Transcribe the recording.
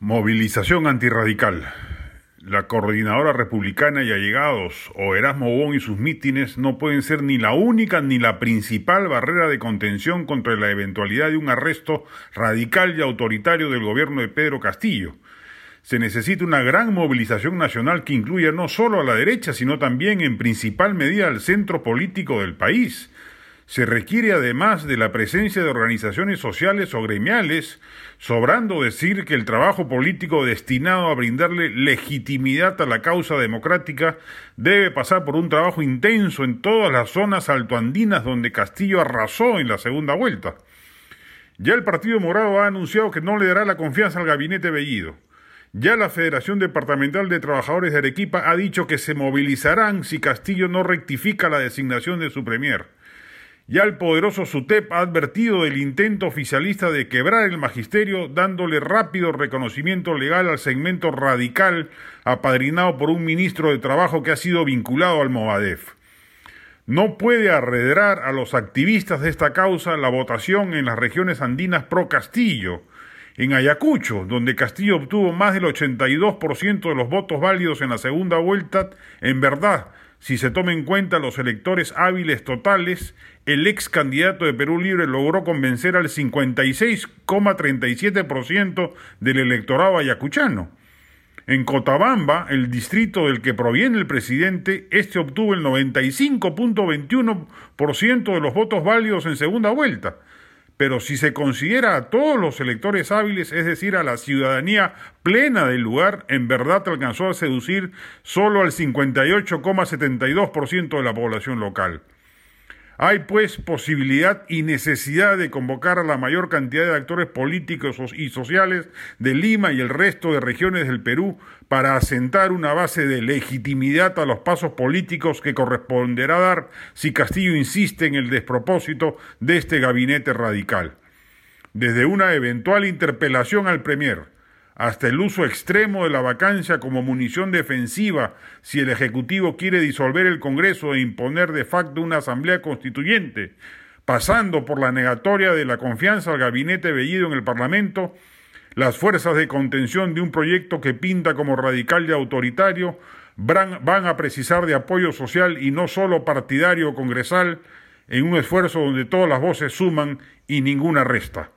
Movilización antirradical. La coordinadora republicana y allegados, o Erasmo Bon y sus mítines, no pueden ser ni la única ni la principal barrera de contención contra la eventualidad de un arresto radical y autoritario del gobierno de Pedro Castillo. Se necesita una gran movilización nacional que incluya no solo a la derecha, sino también en principal medida al centro político del país se requiere además de la presencia de organizaciones sociales o gremiales, sobrando decir que el trabajo político destinado a brindarle legitimidad a la causa democrática debe pasar por un trabajo intenso en todas las zonas altoandinas donde Castillo arrasó en la segunda vuelta. Ya el Partido Morado ha anunciado que no le dará la confianza al gabinete Bellido. Ya la Federación Departamental de Trabajadores de Arequipa ha dicho que se movilizarán si Castillo no rectifica la designación de su premier. Ya el poderoso SUTEP ha advertido del intento oficialista de quebrar el magisterio, dándole rápido reconocimiento legal al segmento radical apadrinado por un ministro de Trabajo que ha sido vinculado al Movadef. No puede arredrar a los activistas de esta causa la votación en las regiones andinas pro Castillo. En Ayacucho, donde Castillo obtuvo más del 82% de los votos válidos en la segunda vuelta, en verdad si se toma en cuenta los electores hábiles totales, el ex candidato de Perú Libre logró convencer al 56,37% del electorado ayacuchano. En Cotabamba, el distrito del que proviene el presidente, este obtuvo el 95.21% de los votos válidos en segunda vuelta pero si se considera a todos los electores hábiles, es decir, a la ciudadanía plena del lugar, en verdad alcanzó a seducir solo al 58,72% de la población local. Hay pues posibilidad y necesidad de convocar a la mayor cantidad de actores políticos y sociales de Lima y el resto de regiones del Perú para asentar una base de legitimidad a los pasos políticos que corresponderá dar si Castillo insiste en el despropósito de este gabinete radical. Desde una eventual interpelación al Premier, hasta el uso extremo de la vacancia como munición defensiva si el Ejecutivo quiere disolver el Congreso e imponer de facto una Asamblea Constituyente, pasando por la negatoria de la confianza al gabinete Bellido en el Parlamento, las fuerzas de contención de un proyecto que pinta como radical y autoritario van a precisar de apoyo social y no solo partidario o congresal en un esfuerzo donde todas las voces suman y ninguna resta.